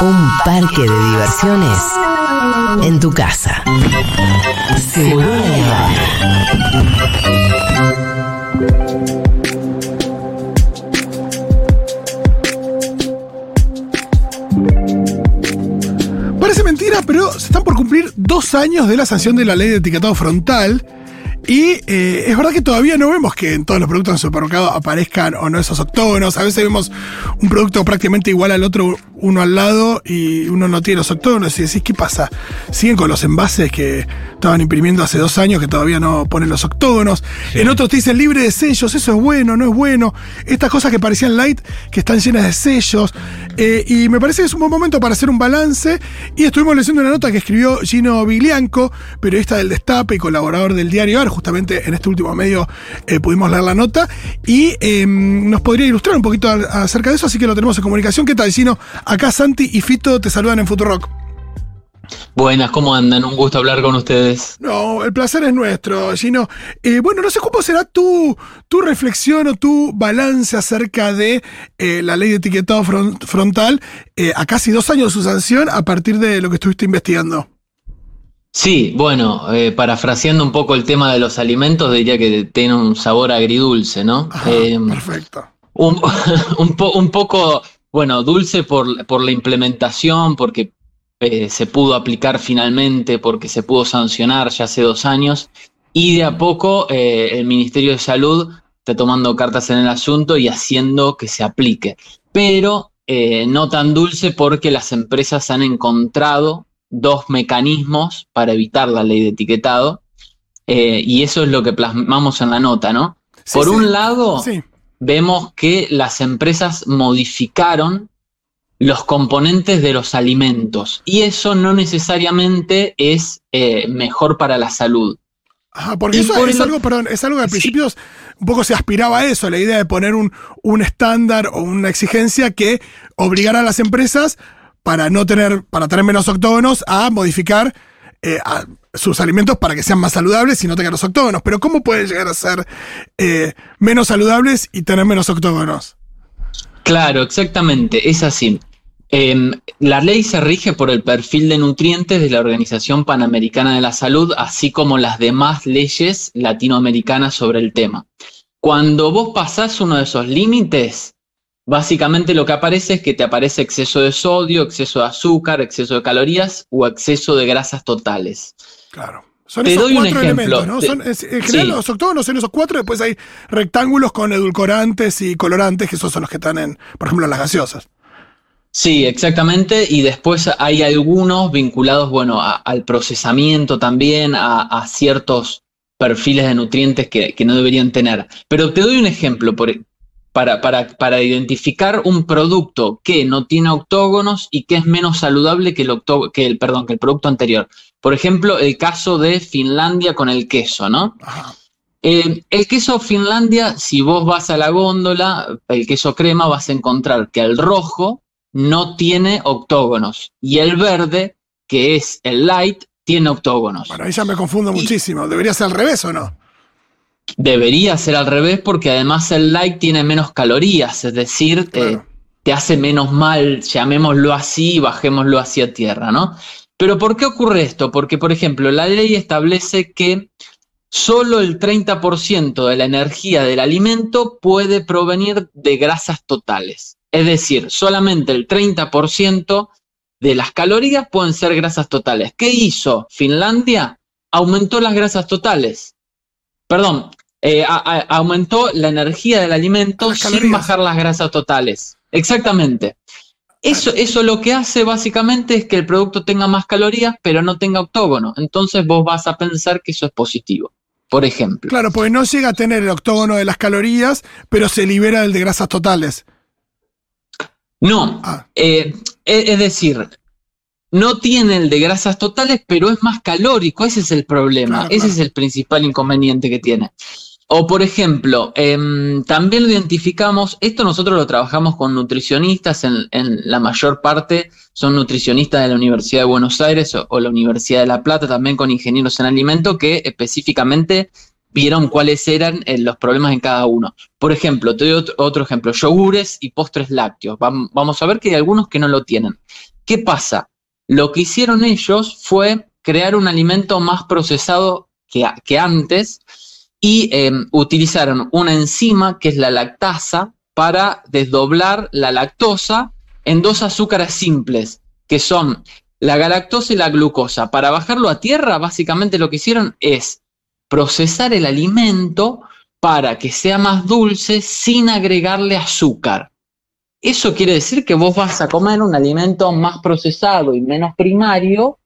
Un parque de diversiones en tu casa. Seguro Parece mentira, pero se están por cumplir dos años de la sanción de la ley de etiquetado frontal. Y eh, es verdad que todavía no vemos que en todos los productos en supermercado aparezcan o no esos octógonos. A veces vemos un producto prácticamente igual al otro, uno al lado, y uno no tiene los octógonos. Y decís, ¿qué pasa? Siguen con los envases que estaban imprimiendo hace dos años que todavía no ponen los octógonos. En otros te dicen libre de sellos, eso es bueno, no es bueno. Estas cosas que parecían light, que están llenas de sellos. Eh, y me parece que es un buen momento para hacer un balance. Y estuvimos leyendo una nota que escribió Gino Viglianco, periodista del Destape y colaborador del diario AR. Justamente en este último medio eh, pudimos leer la nota. Y eh, nos podría ilustrar un poquito acerca de eso, así que lo tenemos en comunicación. ¿Qué tal, Gino? Acá Santi y Fito te saludan en Futurock. Buenas, ¿cómo andan? Un gusto hablar con ustedes. No, el placer es nuestro, Gino. Eh, bueno, no sé cómo será tu, tu reflexión o tu balance acerca de eh, la ley de etiquetado fron- frontal eh, a casi dos años de su sanción a partir de lo que estuviste investigando. Sí, bueno, parafraseando un poco el tema de los alimentos, diría que tiene un sabor agridulce, ¿no? Ajá, perfecto. un, un po- un poco, bueno, dulce por, por la implementación, porque eh, se pudo aplicar finalmente, porque se pudo sancionar ya hace dos años, y de a poco eh, el Ministerio de Salud está tomando cartas en el asunto y haciendo que se aplique. Pero eh, no tan dulce porque las empresas han encontrado dos mecanismos para evitar la ley de etiquetado, y eso es lo que plasmamos en la nota, ¿no? Sí, Por sí. un lado, Sí, vemos que las empresas modificaron los componentes de los alimentos y eso no necesariamente es eh, mejor para la salud. Ajá, porque Y eso por es el- algo, perdón, es algo que al Sí. principio un poco se aspiraba a eso, la idea de poner un, un estándar o una exigencia que obligara a las empresas para no tener, para tener menos octógonos, a modificar eh, a sus alimentos para que sean más saludables y no tengan los octógonos. Pero ¿cómo pueden llegar a ser eh, menos saludables y tener menos octógonos? Claro, exactamente, es así. Em, la ley se rige por el perfil de nutrientes de la Organización Panamericana de la Salud, así como las demás leyes latinoamericanas sobre el tema. Cuando vos pasás uno de esos límites, básicamente lo que aparece es que te aparece exceso de sodio, exceso de azúcar, exceso de calorías o exceso de grasas totales. Claro. Son Te esos doy un cuatro ejemplo. elementos, ¿no? Te- Son, es- en general, Sí. los octógonos son esos cuatro, después hay rectángulos con edulcorantes y colorantes, que esos son los que están en, por ejemplo, en las gaseosas. Sí, exactamente. Y después hay algunos vinculados, bueno, a- al procesamiento también, a, a ciertos perfiles de nutrientes que, que no deberían tener. Pero te doy un ejemplo por- para, para, para identificar un producto que no tiene octógonos y que es menos saludable que el, que el, perdón, que el producto anterior. Por ejemplo, el caso de Finlandia con el queso, ¿no? Ajá. Eh, el queso Finlandia, si vos vas a la góndola, el queso crema, vas a encontrar que el rojo no tiene octógonos y el verde, que es el light, tiene octógonos. Bueno, ahí ya me confundo Y- muchísimo. ¿Debería ser al revés o no? Debería ser al revés porque además el light tiene menos calorías, es decir, Claro. te hace menos mal, llamémoslo así, y bajémoslo hacia tierra, ¿no? Pero ¿por qué ocurre esto? Porque, por ejemplo, la ley establece que solo el 30% de la energía del alimento puede provenir de grasas totales. Es decir, solamente el 30% de las calorías pueden ser grasas totales. ¿Qué hizo Finlandia? Aumentó las grasas totales. Perdón, eh, a- a- aumentó la energía del alimento Las sin calorías. bajar las grasas totales. Exactamente. Eso, eso lo que hace básicamente es que el producto tenga más calorías, pero no tenga octógono. Entonces vos vas a pensar que eso es positivo. Por ejemplo. Claro, porque no llega a tener el octógono de las calorías, pero se libera el de grasas totales. No, Ah, eh, es, es decir, no tiene el de grasas totales, pero es más calórico. Ese es el problema. Claro, Ese claro. es el principal inconveniente que tiene. O por ejemplo, em, también lo identificamos, esto nosotros lo trabajamos con nutricionistas, en, la mayor parte son nutricionistas de la Universidad de Buenos Aires o, la Universidad de La Plata, también con ingenieros en alimento que específicamente vieron cuáles eran eh, los problemas en cada uno. Por ejemplo, te doy otro, ejemplo, yogures y postres lácteos. vamos a ver que hay algunos que no lo tienen. ¿Qué pasa? Lo que hicieron ellos fue crear un alimento más procesado que antes y em, utilizaron una enzima que es la lactasa para desdoblar la lactosa en dos azúcares simples, que son la galactosa y la glucosa. Para bajarlo a tierra, básicamente lo que hicieron es procesar el alimento para que sea más dulce sin agregarle azúcar. Eso quiere decir que vos vas a comer un alimento más procesado y menos primario,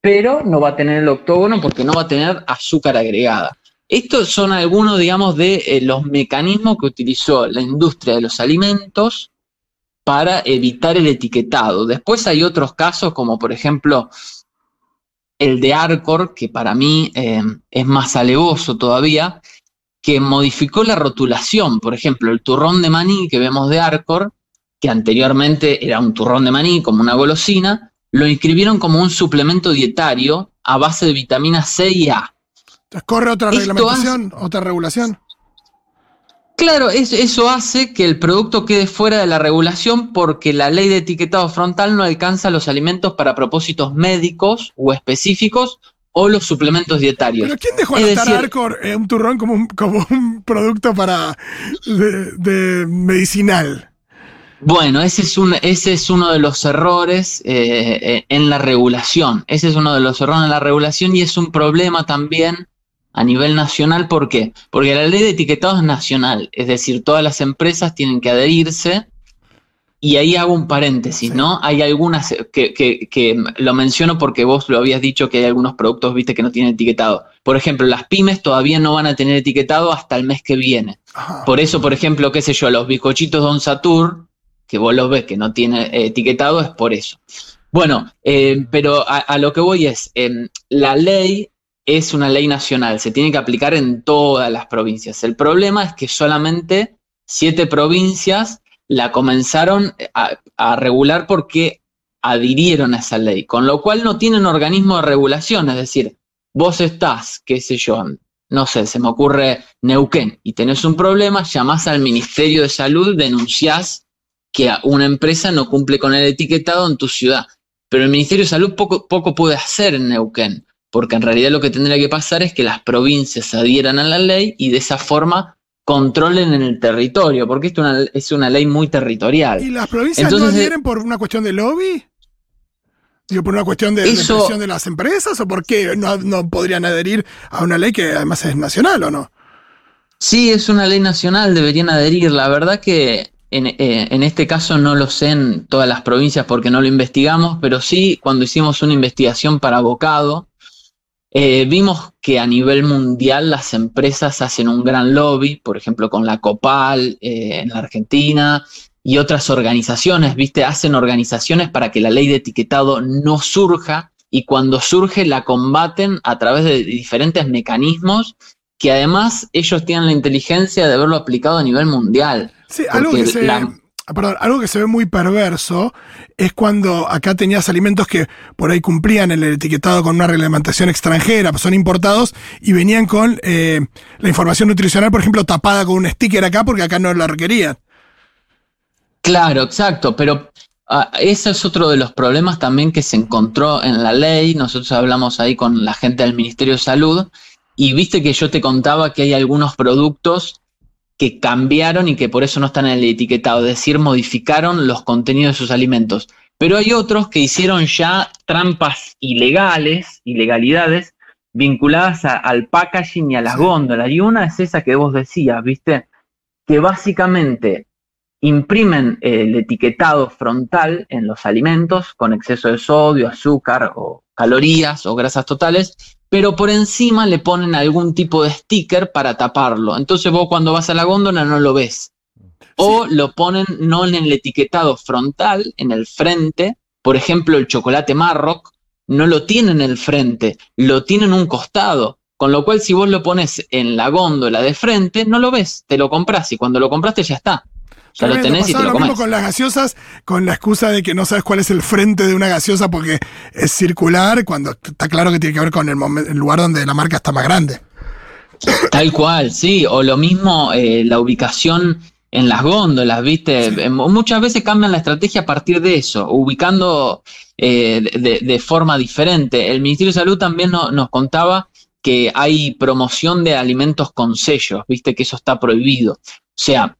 pero no va a tener el octógono porque no va a tener azúcar agregada. Estos son algunos, digamos, de eh, los mecanismos que utilizó la industria de los alimentos para evitar el etiquetado. Después hay otros casos, como por ejemplo el de Arcor, que para mí eh, es más alevoso todavía, que modificó la rotulación. Por ejemplo, el turrón de maní que vemos de Arcor, que anteriormente era un turrón de maní como una golosina, lo inscribieron como un suplemento dietario a base de vitamina C y A. ¿Corre otra reglamentación, otra regulación? Claro, eso hace que el producto quede fuera de la regulación porque la ley de etiquetado frontal no alcanza los alimentos para propósitos médicos o específicos o los suplementos dietarios. ¿Pero quién dejó anotar Arcor un turrón como un, como un producto para de, medicinal? Bueno, ese es, un, ese es uno de los errores eh, en la regulación. Ese es uno de los errores en la regulación y es un problema también a nivel nacional. ¿Por qué? Porque la ley de etiquetado es nacional, es decir, todas las empresas tienen que adherirse. Y ahí hago un paréntesis, ¿no? Hay algunas que, lo menciono porque vos lo habías dicho que hay algunos productos, viste, que no tienen etiquetado. Por ejemplo, las pymes todavía no van a tener etiquetado hasta el mes que viene. Por eso, por ejemplo, qué sé yo, los bizcochitos Don Satur, que vos los ves que no tiene etiquetado, es por eso. Bueno, eh, pero a, lo que voy es, em, la ley es una ley nacional, se tiene que aplicar en todas las provincias. El problema es que solamente siete provincias la comenzaron a, regular porque adhirieron a esa ley, con lo cual no tienen organismo de regulación, es decir, vos estás, qué sé yo, no sé, se me ocurre Neuquén y tenés un problema, llamás al Ministerio de Salud, denunciás que una empresa no cumple con el etiquetado en tu ciudad. Pero el Ministerio de Salud poco, poco puede hacer en Neuquén porque en realidad lo que tendría que pasar es que las provincias adhieran a la ley y de esa forma controlen en el territorio, porque esto es una ley muy territorial. ¿Y las provincias no adhieren por una cuestión de lobby? Digo, ¿Por una cuestión de, presión de las empresas? ¿O por qué no, podrían adherir a una ley que además es nacional o no? Sí, es una ley nacional, deberían adherir. La verdad que en, eh, en, este caso no lo sé en todas las provincias porque no lo investigamos, pero sí cuando hicimos una investigación para abocado, eh, vimos que a nivel mundial las empresas hacen un gran lobby, por ejemplo con la Copal eh, en la Argentina y otras organizaciones, ¿viste? Hacen organizaciones para que la ley de etiquetado no surja y cuando surge la combaten a través de diferentes mecanismos que además ellos tienen la inteligencia de haberlo aplicado a nivel mundial. Sí, algo que se, perdón, algo que se ve muy perverso es cuando acá tenías alimentos que por ahí cumplían el etiquetado con una reglamentación extranjera, son importados y venían con eh, la información nutricional, por ejemplo, tapada con un sticker acá porque acá no la requerían. Claro, exacto, pero ah, ese es otro de los problemas también que se encontró en la ley. Nosotros hablamos ahí con la gente del Ministerio de Salud y viste que yo te contaba que hay algunos productos que cambiaron y que por eso no están en el etiquetado, es decir, modificaron los contenidos de sus alimentos. Pero hay otros que hicieron ya trampas ilegales, ilegalidades, vinculadas al packaging y a las góndolas. Y una es esa que vos decías, ¿viste? Que básicamente imprimen el etiquetado frontal en los alimentos con exceso de sodio, azúcar o calorías o grasas totales pero por encima le ponen algún tipo de sticker para taparlo. Entonces vos cuando vas a la góndola no lo ves. O lo ponen no en el etiquetado frontal, en el frente. Por ejemplo, el chocolate Marroc no lo tiene en el frente, lo tiene en un costado. Con lo cual, si vos lo pones en la góndola de frente, no lo ves, te lo compras y cuando lo compraste ya está. Ya lo tenés y te lo, lo mismo con las gaseosas, con la excusa de que no sabes cuál es el frente de una gaseosa porque es circular, cuando está claro que tiene que ver con el, lugar donde la marca está más grande. Tal cual, sí, o lo mismo eh, la ubicación en las góndolas, ¿viste? Muchas veces cambian la estrategia a partir de eso, ubicando eh, de, forma diferente. El Ministerio de Salud también nos contaba que hay promoción de alimentos con sellos, ¿viste? Que eso está prohibido. O sea,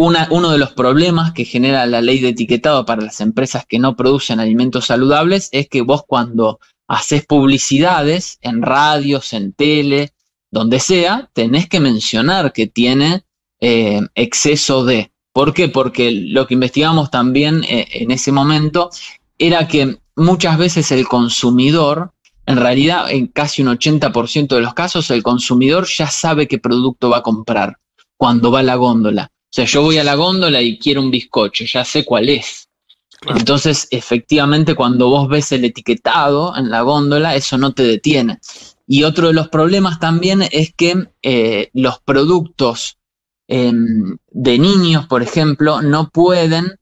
uno de los problemas que genera la ley de etiquetado para las empresas que no producen alimentos saludables es que vos cuando haces publicidades en radios, en tele, donde sea, tenés que mencionar que tiene eh, exceso de. ¿Por qué? Porque lo que investigamos también eh, en ese momento era que muchas veces el consumidor, en realidad en casi un 80% de los casos, el consumidor ya sabe qué producto va a comprar cuando va a la góndola. O sea, yo voy a la góndola y quiero un bizcocho, ya sé cuál es. Entonces, efectivamente, cuando vos ves el etiquetado en la góndola, eso no te detiene. Y otro de los problemas también es que eh, los productos em, de niños, por ejemplo, no pueden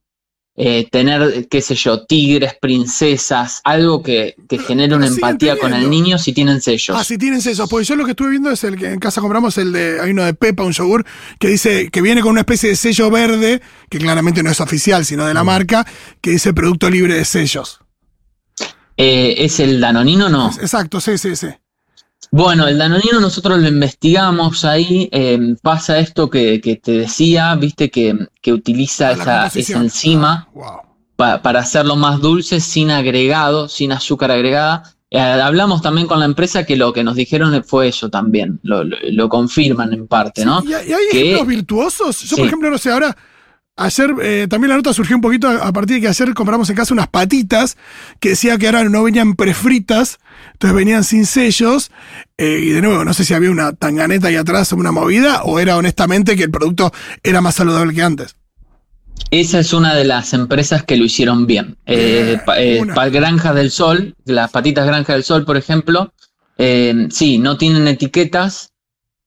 eh, tener, qué sé yo, tigres, princesas, algo que, que genere una empatía con el niño si tienen sellos. Ah, si tienen sellos. Pues yo lo que estuve viendo es el que en casa compramos el de, hay uno de Pepa, un yogur, que dice que viene con una especie de sello verde, que claramente no es oficial, sino de la mm. marca, que dice producto libre de sellos. Eh, ¿Es el Danonino no? Exacto, sí, sí, sí. Bueno, el danonino nosotros lo investigamos ahí, em, pasa esto que, te decía, viste que, utiliza esa, enzima ah, para hacerlo más dulce, sin agregado, sin azúcar agregada. Eh, hablamos también con la empresa que lo que nos dijeron fue eso también, lo, confirman en parte, ¿no? ¿Y, hay ejemplos virtuosos? Yo, por ejemplo, no sé, ahora Ayer eh, también la nota surgió un poquito a, partir de que ayer compramos en casa unas patitas que decía que ahora no venían prefritas, entonces venían sin sellos. Eh, y de nuevo, no sé si había una tanganeta ahí atrás o una movida, o era honestamente que el producto era más saludable que antes. Esa es una de las empresas que lo hicieron bien. Eh, eh Granja del Sol, las patitas Granja del Sol, por ejemplo, sí, no tienen etiquetas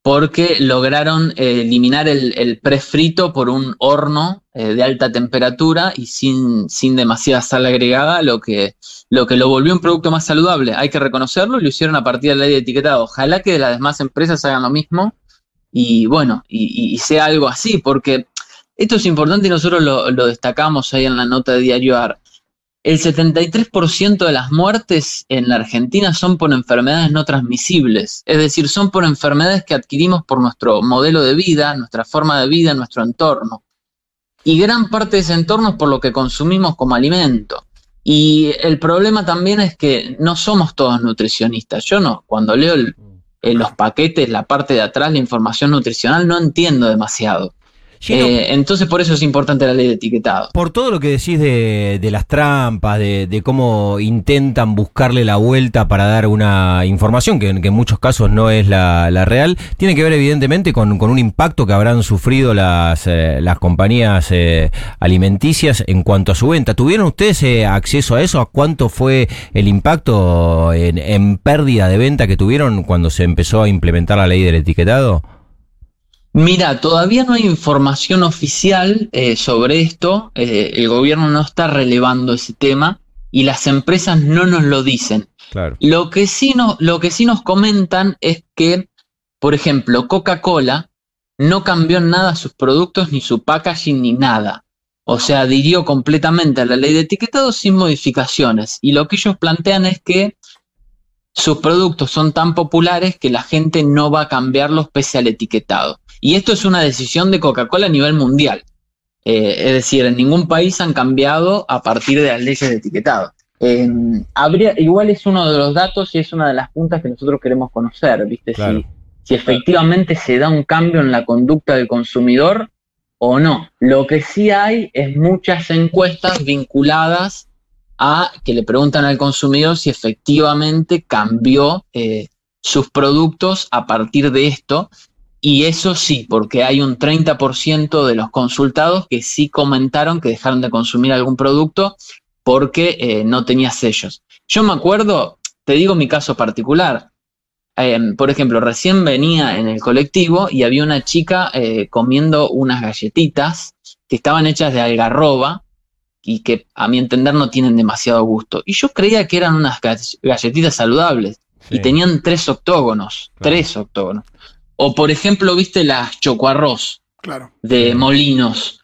porque lograron eh, eliminar el, prefrito por un horno eh, de alta temperatura y sin, sin demasiada sal agregada, lo que, lo que lo volvió un producto más saludable. Hay que reconocerlo y lo hicieron a partir de la ley de etiquetado. Ojalá que las demás empresas hagan lo mismo y bueno, y, sea algo así, porque esto es importante y nosotros lo, lo destacamos ahí en la nota de Diario AR. El 73% de las muertes en la Argentina son por enfermedades no transmisibles, es decir, son por enfermedades que adquirimos por nuestro modelo de vida, nuestra forma de vida, nuestro entorno. Y gran parte de ese entorno es por lo que consumimos como alimento. Y el problema también es que no somos todos nutricionistas. Yo no, cuando leo en los paquetes, la parte de atrás, la información nutricional, no entiendo demasiado. Eh, entonces por eso es importante la ley de etiquetado. Por todo lo que decís de, las trampas, de, cómo intentan buscarle la vuelta para dar una información que, en muchos casos no es la, real, tiene que ver evidentemente con, un impacto que habrán sufrido las, eh, las compañías eh, alimenticias en cuanto a su venta. ¿Tuvieron ustedes acceso a eso? ¿A cuánto fue el impacto en, en pérdida de venta que tuvieron cuando se empezó a implementar la ley del etiquetado? Mira, todavía no hay información oficial eh, sobre esto, eh, el gobierno no está relevando ese tema y las empresas no nos lo dicen. Lo, que sí no, lo que sí nos comentan es que, por ejemplo, Coca-Cola no cambió en nada sus productos, ni su packaging, ni nada. O sea, adhirió completamente a la ley de etiquetado sin modificaciones. Y lo que ellos plantean es que sus productos son tan populares que la gente no va a cambiarlos pese al etiquetado. Y esto es una decisión de Coca-Cola a nivel mundial. Eh, es decir, en ningún país han cambiado a partir de las leyes de etiquetado. habría, igual es uno de los datos y es una de las puntas que nosotros queremos conocer, ¿viste? Si, si efectivamente se da un cambio en la conducta del consumidor o no. Lo que sí hay es muchas encuestas vinculadas a que le preguntan al consumidor si efectivamente cambió eh, sus productos a partir de esto y eso sí, porque hay un 30% de los consultados que sí comentaron que dejaron de consumir algún producto porque eh, no tenía sellos. Yo me acuerdo, te digo mi caso particular. Em, por ejemplo, recién venía en el colectivo y había una chica eh, comiendo unas galletitas que estaban hechas de algarroba y que a mi entender no tienen demasiado gusto. Y yo creía que eran unas galletitas saludables. y tenían tres octógonos, Claro. tres octógonos. O por ejemplo, viste las chocoarroz Claro. de Molinos,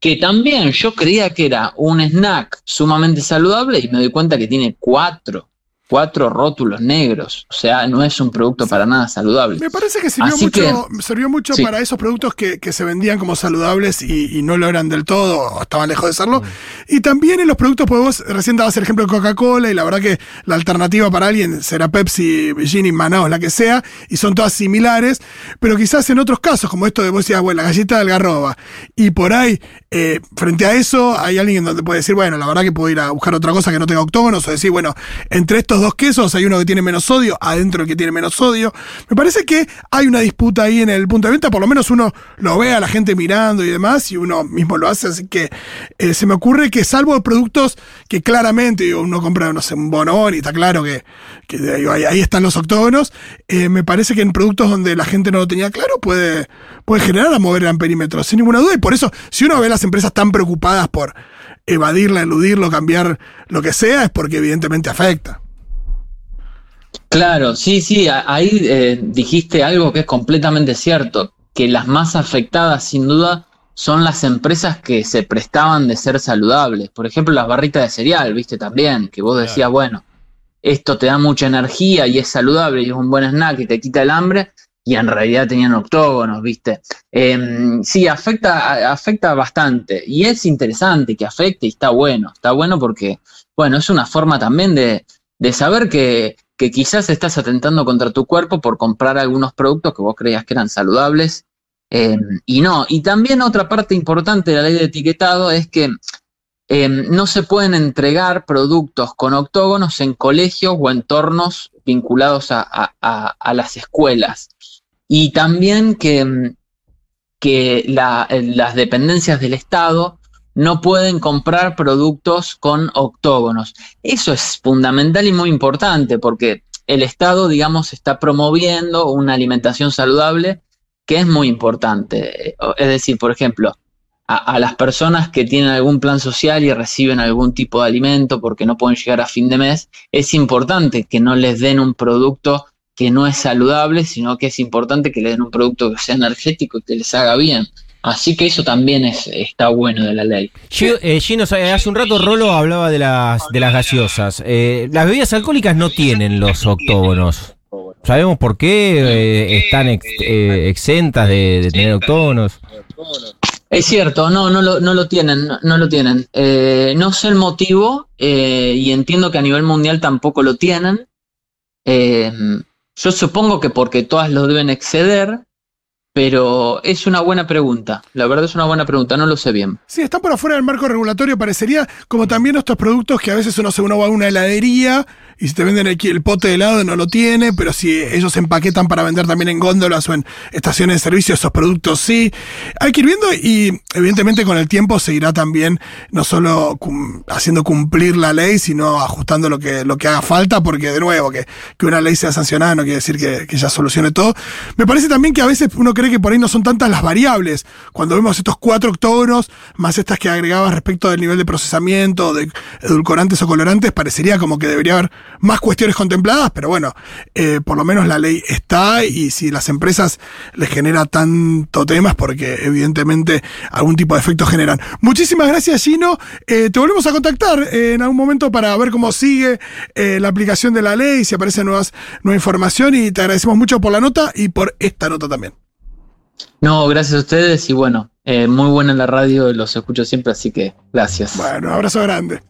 que también yo creía que era un snack sumamente saludable y me doy cuenta que tiene cuatro, cuatro rótulos negros. O sea, no es un producto para nada saludable. Me parece que sirvió Así mucho, sirvió mucho sí. para esos productos que, que se vendían como saludables y, y no lo eran del todo, o estaban lejos de serlo. Y también en los productos, pues vos recién dabas el ejemplo de Coca-Cola, y la verdad que la alternativa para alguien será Pepsi, Gini, Manaus, la que sea, y son todas similares, pero quizás en otros casos, como esto de vos decías, bueno, la galleta de algarroba, y por ahí, eh, frente a eso, hay alguien donde puede decir, bueno, la verdad que puedo ir a buscar otra cosa que no tenga octógonos, o decir, bueno, entre estos dos quesos hay uno que tiene menos sodio, adentro el que tiene menos sodio. Me parece que hay una disputa ahí en el punto de venta, por lo menos uno lo ve a la gente mirando y demás, y uno mismo lo hace, así que eh, se me ocurre que salvo productos que claramente uno compra, no sé, un bonón y está claro que, ahí, están los octógonos, eh, me parece que en productos donde la gente no lo tenía claro puede, puede generar a mover el perímetro, sin ninguna duda, y por eso, si uno ve a las empresas tan preocupadas por evadirla, eludirlo, cambiar lo que sea, es porque evidentemente afecta. Claro, sí, sí, ahí eh, dijiste algo que es completamente cierto, que las más afectadas sin duda son las empresas que se prestaban de ser saludables. Por ejemplo, las barritas de cereal, viste también, que vos decías, bueno, esto te da mucha energía y es saludable y es un buen snack y te quita el hambre, y en realidad tenían octógonos, viste. Em, sí, afecta, afecta bastante, y es interesante que afecte y está bueno, está bueno porque, bueno, es una forma también de, de saber que, que quizás estás atentando contra tu cuerpo por comprar algunos productos que vos creías que eran saludables eh, y no. Y también otra parte importante de la ley de etiquetado es que eh, no se pueden entregar productos con octógonos en colegios o entornos vinculados a- a las escuelas. Y también que, mm, que eh, las dependencias del Estado no pueden comprar productos con octógonos. Eso es fundamental y muy importante porque el Estado, digamos, está promoviendo una alimentación saludable que es muy importante. Es decir, por ejemplo, a, a las personas que tienen algún plan social y reciben algún tipo de alimento porque no pueden llegar a fin de mes, es importante que no les den un producto que no es saludable, sino que es importante que les den un producto que sea energético y que les haga bien. Así que eso también es, está bueno de la ley. Gio- eh, Gino, eh, hace un rato Rolo hablaba de las, de las gaseosas. Eh, las bebidas alcohólicas no tienen los octógonos. ¿Sabemos por qué eh, están ex- eh, exentas de, de tener octógonos? Es cierto, no, no lo, no lo tienen, no, no lo tienen. No sé el motivo y entiendo que a nivel mundial tampoco lo tienen. Yo supongo que porque todas lo deben exceder, pero es una buena pregunta. La verdad es una buena pregunta, no lo sé bien. Sí, están por afuera del marco regulatorio, parecería como también estos productos que a veces uno se uno va a una heladería y si te venden el, el pote de helado no lo tiene, pero si ellos empaquetan para vender también en góndolas o en estaciones de servicio, esos productos sí. Hay que ir viendo y evidentemente con el tiempo se irá también no solo haciendo cumplir la ley, sino ajustando lo que, lo que haga falta, porque de nuevo, que, que una ley sea sancionada no quiere decir que, que ya solucione todo. Me parece también que a veces uno cree que por ahí no son tantas las variables. Cuando vemos estos cuatro octógonos, más estas que agregabas respecto del nivel de procesamiento, de edulcorantes o colorantes, parecería como que debería haber más cuestiones contempladas, pero bueno, eh, por lo menos la ley está y si las empresas les genera tanto temas, porque evidentemente algún tipo de efecto generan. Muchísimas gracias, Gino. Eh, te volvemos a contactar eh, en algún momento para ver cómo sigue la aplicación de la ley, si aparece nuevas, nueva información y te agradecemos mucho por la nota y por esta nota también. No, gracias a ustedes y bueno, eh, muy buena la radio, los escucho siempre, así que gracias. Bueno, abrazo grande.